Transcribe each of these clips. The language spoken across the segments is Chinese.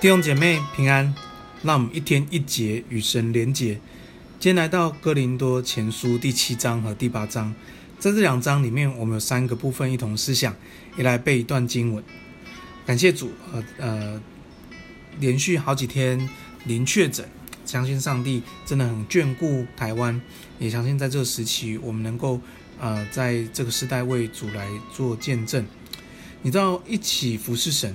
弟兄姐妹平安，让我们一天一节与神连结。今天来到哥林多前书第七章和第八章，在这两章里面，我们有三个部分一同思想，也来背一段经文。感谢主，呃呃，连续好几天零确诊，相信上帝真的很眷顾台湾，也相信在这个时期，我们能够呃在这个时代为主来做见证。你知道，一起服侍神，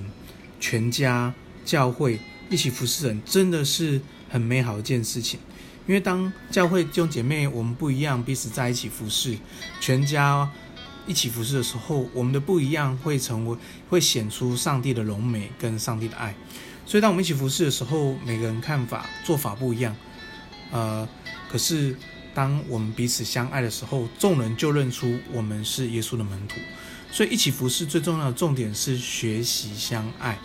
全家。教会一起服侍人，真的是很美好的一件事情。因为当教会弟兄姐妹我们不一样，彼此在一起服侍，全家一起服侍的时候，我们的不一样会成为会显出上帝的荣美跟上帝的爱。所以当我们一起服侍的时候，每个人看法做法不一样，呃，可是当我们彼此相爱的时候，众人就认出我们是耶稣的门徒。所以一起服侍最重要的重点是学习相爱。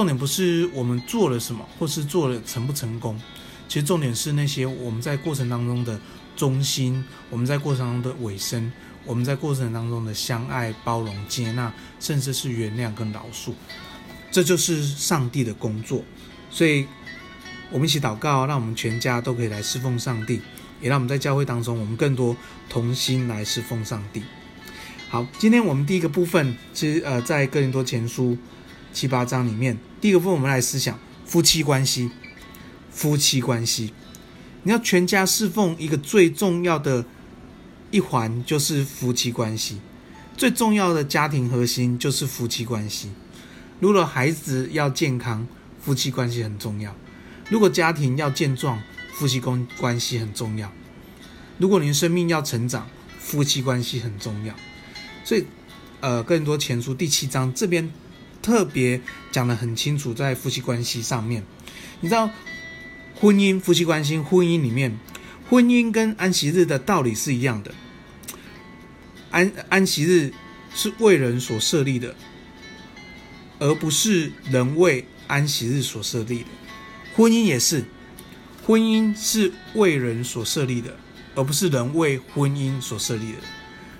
重点不是我们做了什么，或是做了成不成功，其实重点是那些我们在过程当中的忠心，我们在过程当中的委身，我们在过程当中的相爱、包容、接纳，甚至是原谅跟饶恕，这就是上帝的工作。所以，我们一起祷告，让我们全家都可以来侍奉上帝，也让我们在教会当中，我们更多同心来侍奉上帝。好，今天我们第一个部分，其实呃，在哥林多前书。七八章里面，第一个部分我们来思想夫妻关系。夫妻关系，你要全家侍奉一个最重要的一环就是夫妻关系，最重要的家庭核心就是夫妻关系。如果孩子要健康，夫妻关系很重要；如果家庭要健壮，夫妻关关系很重要；如果您生命要成长，夫妻关系很重要。所以，呃，更多前书第七章这边。特别讲得很清楚，在夫妻关系上面，你知道，婚姻、夫妻关系、婚姻里面，婚姻跟安息日的道理是一样的。安安息日是为人所设立的，而不是人为安息日所设立的。婚姻也是，婚姻是为人所设立的，而不是人为婚姻所设立的。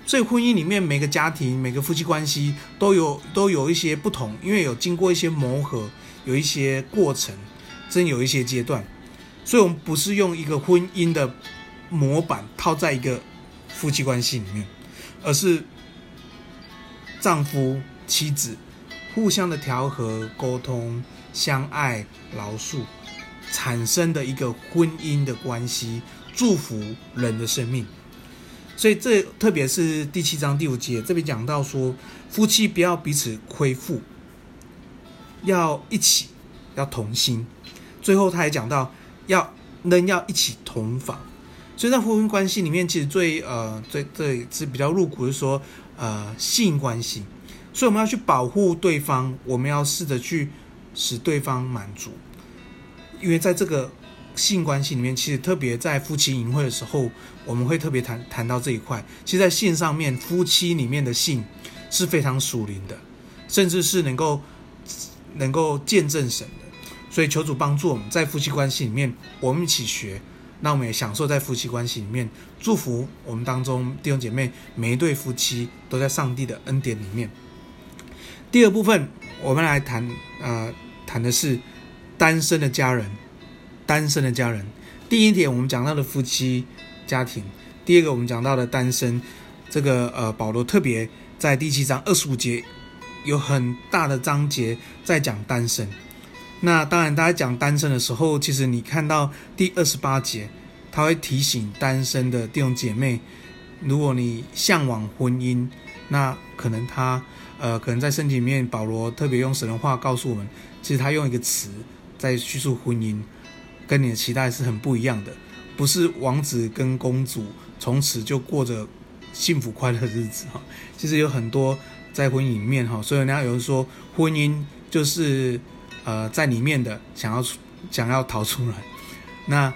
所以婚姻里面每个家庭、每个夫妻关系都有都有一些不同，因为有经过一些磨合，有一些过程，真有一些阶段。所以，我们不是用一个婚姻的模板套在一个夫妻关系里面，而是丈夫妻子互相的调和、沟通、相爱、饶恕，产生的一个婚姻的关系，祝福人的生命。所以这特别是第七章第五节这边讲到说，夫妻不要彼此亏负，要一起，要同心。最后他还讲到要能要一起同房。所以在婚姻关系里面，其实最呃最最是比较入骨的说呃性关系。所以我们要去保护对方，我们要试着去使对方满足，因为在这个。性关系里面，其实特别在夫妻淫秽的时候，我们会特别谈谈到这一块。其实，在性上面，夫妻里面的性是非常属灵的，甚至是能够能够见证神的。所以，求主帮助我们在夫妻关系里面，我们一起学，那我们也享受在夫妻关系里面，祝福我们当中弟兄姐妹每一对夫妻都在上帝的恩典里面。第二部分，我们来谈呃谈的是单身的家人。单身的家人，第一点我们讲到的夫妻家庭，第二个我们讲到的单身，这个呃保罗特别在第七章二十五节有很大的章节在讲单身。那当然，大家讲单身的时候，其实你看到第二十八节，他会提醒单身的弟兄姐妹，如果你向往婚姻，那可能他呃可能在圣经里面，保罗特别用神的话告诉我们，其实他用一个词在叙述婚姻。跟你的期待是很不一样的，不是王子跟公主从此就过着幸福快乐的日子哈。其实有很多在婚姻里面哈，所以人家有人说婚姻就是呃在里面的想要出想要逃出来，那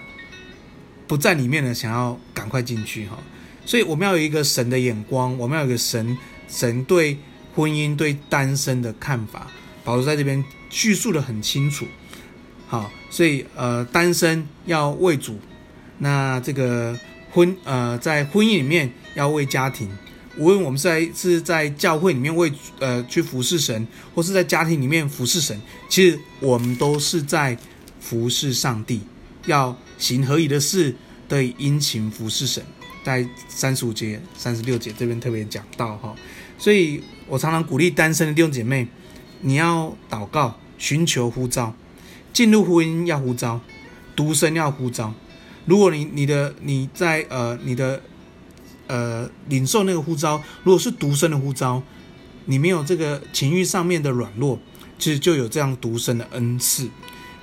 不在里面的想要赶快进去哈。所以我们要有一个神的眼光，我们要有一个神神对婚姻对单身的看法，保罗在这边叙述得很清楚。好，所以呃，单身要为主，那这个婚呃，在婚姻里面要为家庭，无论我们在是在教会里面为呃去服侍神，或是在家庭里面服侍神，其实我们都是在服侍上帝，要行合宜的事，得以殷勤服侍神。在三十五节、三十六节这边特别讲到哈，所以我常常鼓励单身的弟兄姐妹，你要祷告、寻求呼召，进入婚姻要呼召，独身要呼召。如果你你的你在呃你的呃领受那个呼召，如果是独身的呼召，你没有这个情欲上面的软弱，其实就有这样独身的恩赐，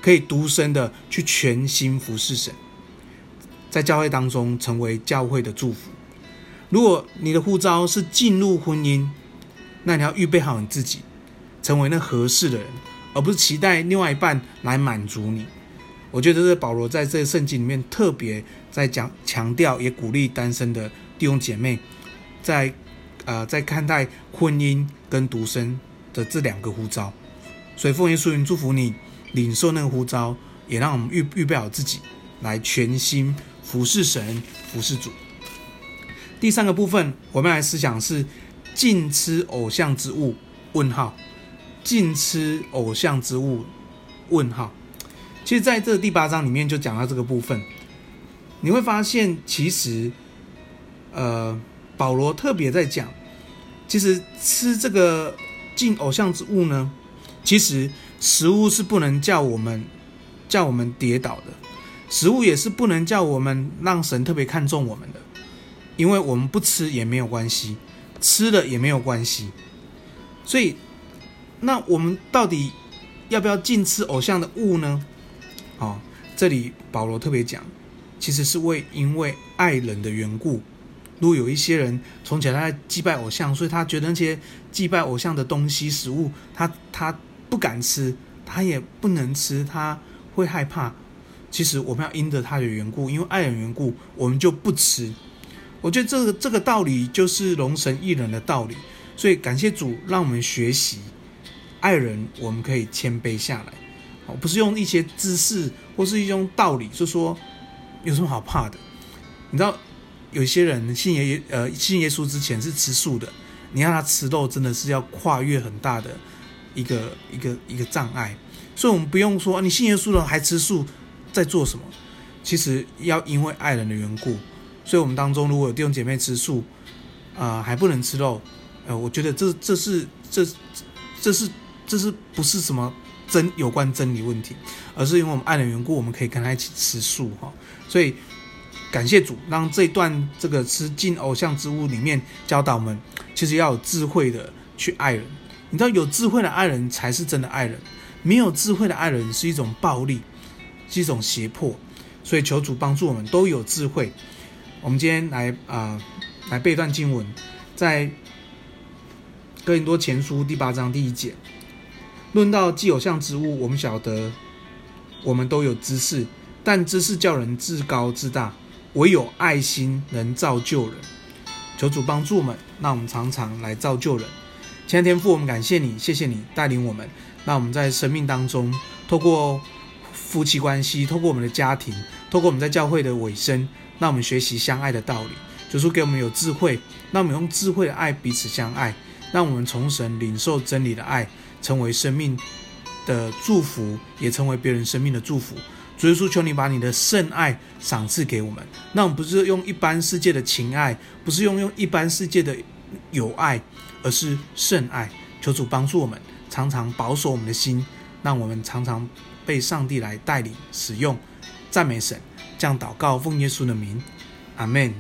可以独身的去全心服侍神。在教会当中成为教会的祝福。如果你的呼召是进入婚姻，那你要预备好你自己，成为那合适的人，而不是期待另外一半来满足你。我觉得这保罗在这圣经里面特别在讲强调，也鼓励单身的弟兄姐妹，在呃在看待婚姻跟独身的这两个呼召。所以奉耶稣名祝福你领受那个呼召，也让我们预预备好自己来全心。服侍神，服侍主。第三个部分，我们来思想是禁吃偶像之物？问号，禁吃偶像之物？问号。其实，在这第八章里面就讲到这个部分，你会发现，其实，呃，保罗特别在讲，其实吃这个禁偶像之物呢，其实食物是不能叫我们叫我们跌倒的。食物也是不能叫我们让神特别看重我们的，因为我们不吃也没有关系，吃了也没有关系。所以，那我们到底要不要禁吃偶像的物呢？哦，这里保罗特别讲，其实是为因为爱人的缘故。如果有一些人从前他在祭拜偶像，所以他觉得那些祭拜偶像的东西、食物，他他不敢吃，他也不能吃，他会害怕。其实我们要因着他的缘故，因为爱人缘故，我们就不吃。我觉得这个这个道理就是容神一人的道理。所以感谢主，让我们学习爱人，我们可以谦卑下来。哦，不是用一些知识或是一种道理，就说有什么好怕的？你知道，有些人信耶呃信耶稣之前是吃素的，你让他吃肉，真的是要跨越很大的一个一个一个障碍。所以，我们不用说你信耶稣了还吃素。在做什么？其实要因为爱人的缘故，所以我们当中如果有弟兄姐妹吃素，啊、还不能吃肉，呃，我觉得这这是这这是这是不是什么真有关真理问题，而是因为我们爱人缘故，我们可以跟他一起吃素哈。所以感谢主，让这段这个吃进偶像之物里面教导我们，其实要有智慧的去爱人。你知道，有智慧的爱人才是真的爱人，没有智慧的爱人是一种暴力。是一种胁迫，所以求主帮助我们都有智慧。我们今天来啊、呃，来背一段经文，在哥林多前书第八章第一节，论到既有像之物，我们晓得我们都有知识，但知识叫人自高自大，唯有爱心能造就人。求主帮助我们，让我们常常来造就人。亲爱的天父，我们感谢你，谢谢你带领我们，让我们在生命当中透过。夫妻关系，透过我们的家庭，透过我们在教会的尾声，让我们学习相爱的道理。主说给我们有智慧，让我们用智慧的爱彼此相爱，让我们从神领受真理的爱，成为生命的祝福，也成为别人生命的祝福。主耶稣，求你把你的圣爱赏赐给我们，那我们不是用一般世界的情爱，不是用用一般世界的友爱，而是圣爱。求主帮助我们，常常保守我们的心，让我们常常。被上帝来带领使用，赞美神，这样祷告，奉耶稣的名，阿门。